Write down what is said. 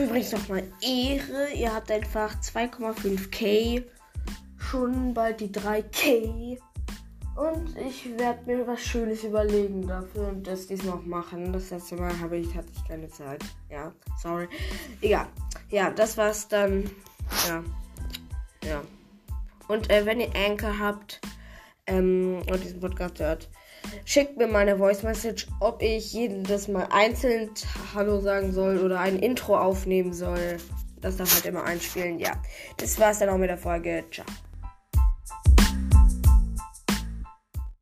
übrigens nochmal Ehre. Ihr habt einfach 2,5k. Schon bald die 3k. Und ich werde mir was Schönes überlegen dafür und das diesmal auch machen. Das letzte Mal habe ich, hatte ich keine Zeit. Ja, sorry. Egal. Ja, das war's dann. Ja. Ja. Und äh, wenn ihr Anchor habt ähm, und diesen Podcast hört, schickt mir mal eine Voice Message, ob ich jedes Mal einzeln Hallo sagen soll oder ein Intro aufnehmen soll. Das darf halt immer einspielen. Ja, das war's dann auch mit der Folge. Ciao.